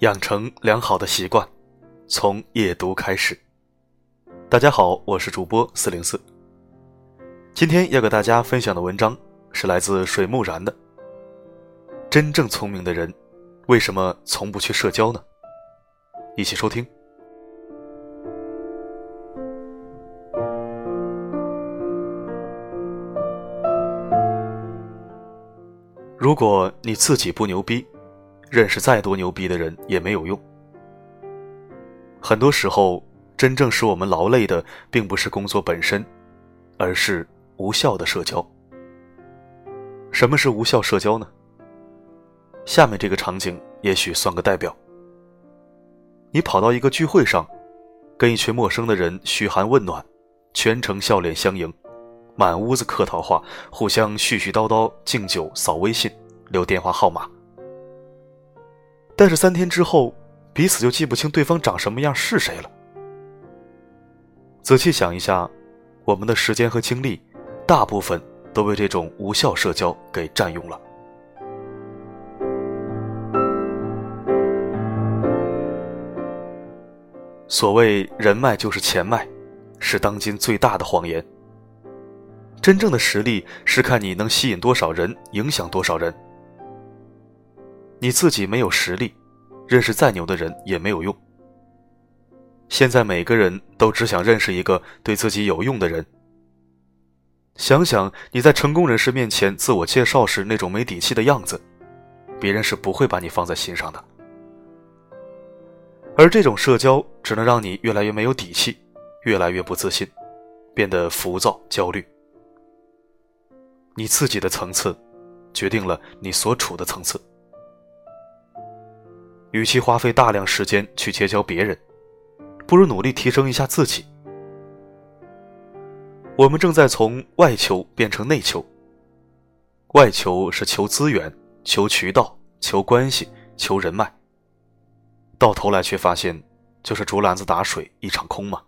养成良好的习惯，从夜读开始。大家好，我是主播四零四。今天要给大家分享的文章是来自水木然的。真正聪明的人，为什么从不去社交呢？一起收听。如果你自己不牛逼，认识再多牛逼的人也没有用。很多时候，真正使我们劳累的，并不是工作本身，而是无效的社交。什么是无效社交呢？下面这个场景也许算个代表。你跑到一个聚会上，跟一群陌生的人嘘寒问暖，全程笑脸相迎，满屋子客套话，互相絮絮叨叨，敬酒、扫微信、留电话号码。但是三天之后，彼此就记不清对方长什么样是谁了。仔细想一下，我们的时间和精力，大部分都被这种无效社交给占用了。所谓人脉就是钱脉，是当今最大的谎言。真正的实力是看你能吸引多少人，影响多少人。你自己没有实力，认识再牛的人也没有用。现在每个人都只想认识一个对自己有用的人。想想你在成功人士面前自我介绍时那种没底气的样子，别人是不会把你放在心上的。而这种社交只能让你越来越没有底气，越来越不自信，变得浮躁焦虑。你自己的层次，决定了你所处的层次。与其花费大量时间去结交别人，不如努力提升一下自己。我们正在从外求变成内求。外求是求资源、求渠道、求关系、求人脉，到头来却发现就是竹篮子打水一场空嘛。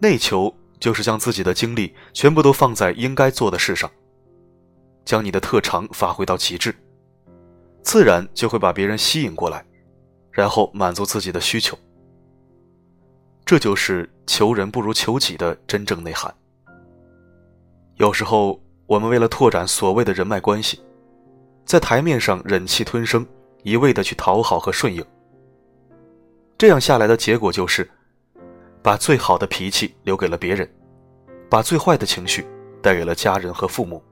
内求就是将自己的精力全部都放在应该做的事上，将你的特长发挥到极致。自然就会把别人吸引过来，然后满足自己的需求。这就是求人不如求己的真正内涵。有时候，我们为了拓展所谓的人脉关系，在台面上忍气吞声，一味的去讨好和顺应。这样下来的结果就是，把最好的脾气留给了别人，把最坏的情绪带给了家人和父母。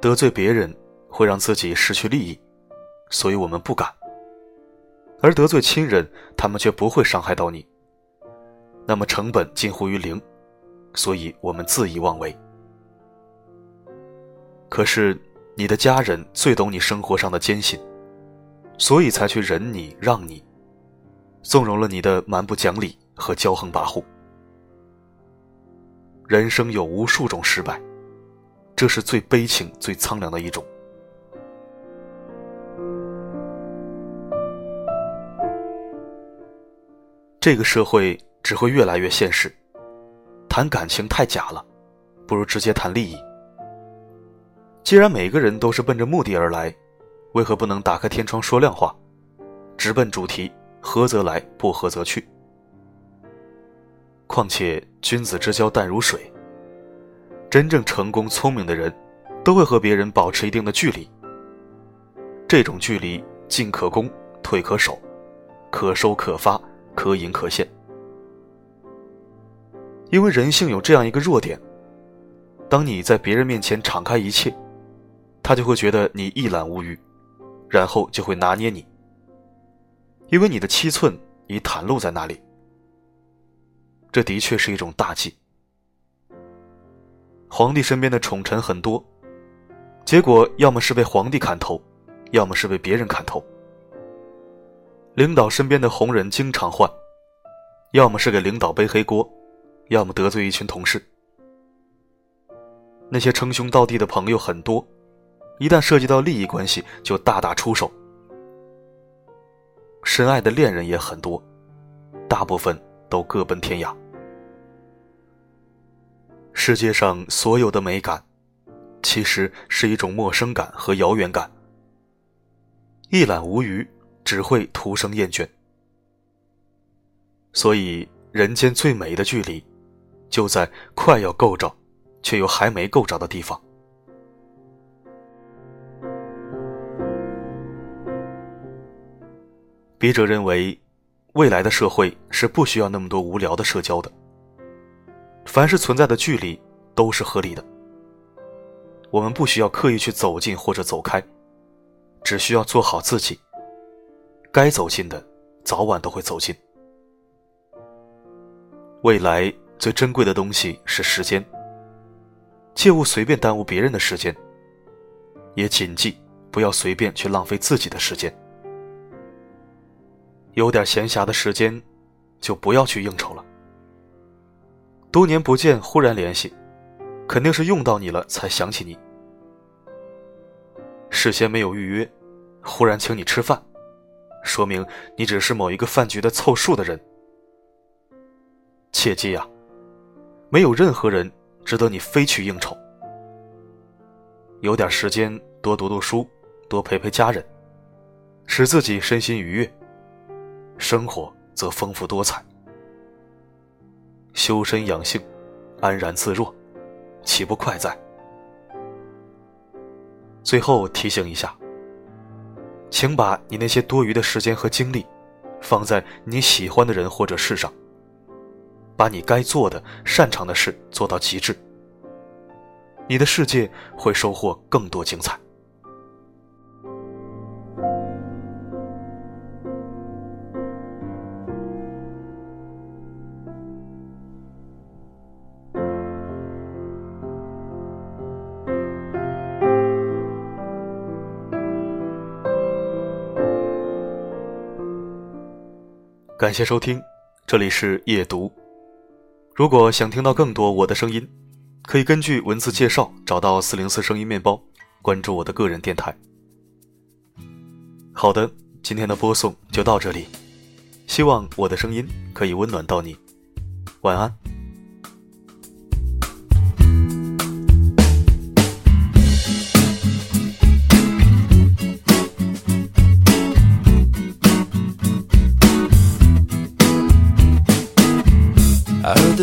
得罪别人。会让自己失去利益，所以我们不敢；而得罪亲人，他们却不会伤害到你，那么成本近乎于零，所以我们恣意妄为。可是你的家人最懂你生活上的艰辛，所以才去忍你让你，纵容了你的蛮不讲理和骄横跋扈。人生有无数种失败，这是最悲情、最苍凉的一种。这个社会只会越来越现实，谈感情太假了，不如直接谈利益。既然每个人都是奔着目的而来，为何不能打开天窗说亮话，直奔主题，合则来，不合则去？况且君子之交淡如水，真正成功聪明的人，都会和别人保持一定的距离。这种距离进可攻，退可守，可收可发。可隐可现，因为人性有这样一个弱点：当你在别人面前敞开一切，他就会觉得你一览无余，然后就会拿捏你。因为你的七寸已袒露在那里，这的确是一种大忌。皇帝身边的宠臣很多，结果要么是被皇帝砍头，要么是被别人砍头。领导身边的红人经常换，要么是给领导背黑锅，要么得罪一群同事。那些称兄道弟的朋友很多，一旦涉及到利益关系，就大打出手。深爱的恋人也很多，大部分都各奔天涯。世界上所有的美感，其实是一种陌生感和遥远感。一览无余，只会徒生厌倦。所以，人间最美的距离，就在快要够着，却又还没够着的地方。笔者认为，未来的社会是不需要那么多无聊的社交的。凡是存在的距离，都是合理的。我们不需要刻意去走近或者走开，只需要做好自己。该走近的，早晚都会走近。未来最珍贵的东西是时间，切勿随便耽误别人的时间，也谨记不要随便去浪费自己的时间。有点闲暇的时间，就不要去应酬了。多年不见，忽然联系，肯定是用到你了才想起你。事先没有预约，忽然请你吃饭，说明你只是某一个饭局的凑数的人。切记呀，没有任何人值得你非去应酬。有点时间多读读书，多陪陪家人，使自己身心愉悦，生活则丰富多彩。修身养性，安然自若，岂不快哉？最后提醒一下，请把你那些多余的时间和精力，放在你喜欢的人或者事上。把你该做的、擅长的事做到极致，你的世界会收获更多精彩。感谢收听，这里是夜读。如果想听到更多我的声音，可以根据文字介绍找到四零四声音面包，关注我的个人电台。好的，今天的播送就到这里，希望我的声音可以温暖到你，晚安。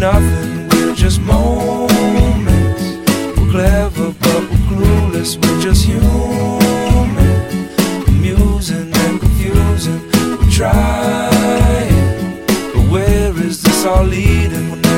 nothing. We're just moments. We're clever, but we're clueless. We're just human. Amusing and confusing. We're trying, but where is this all leading?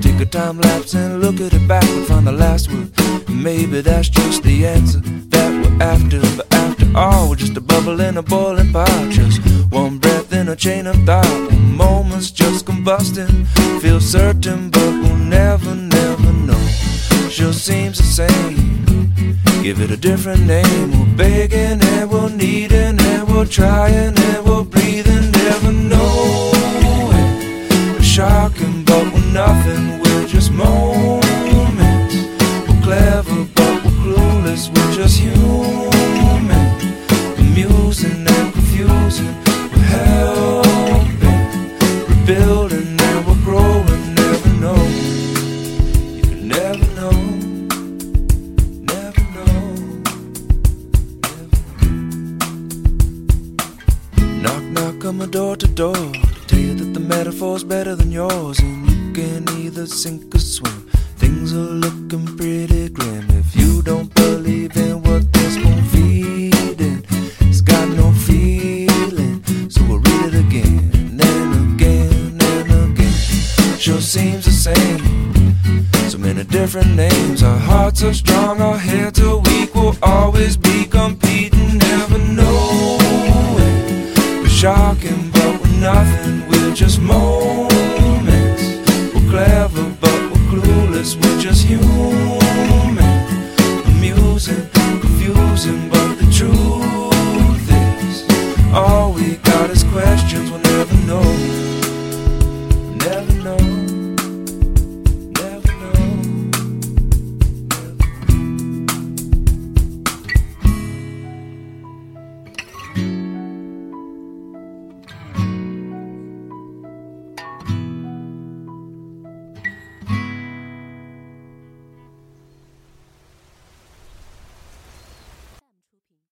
Take a time lapse and look at it back and find the last word. Maybe that's just the answer that we're after. But after all, we're just a bubble in a boiling pot. Just one breath in a chain of thought. Moment's just combusting. Feel certain, but we'll never, never know. Sure seems the same. Give it a different name. We're begging and we're needing and we're trying and we're my door to door. Tell you that the metaphor's better than yours. And you can either sink or swim. Things are looking pretty grim if you don't believe in what this one feeding. It's got no feeling, so we'll read it again and again and again. Sure seems the same. So many different names. Our hearts are strong, our heads are weak. We'll always be competing, talking, but we're nothing.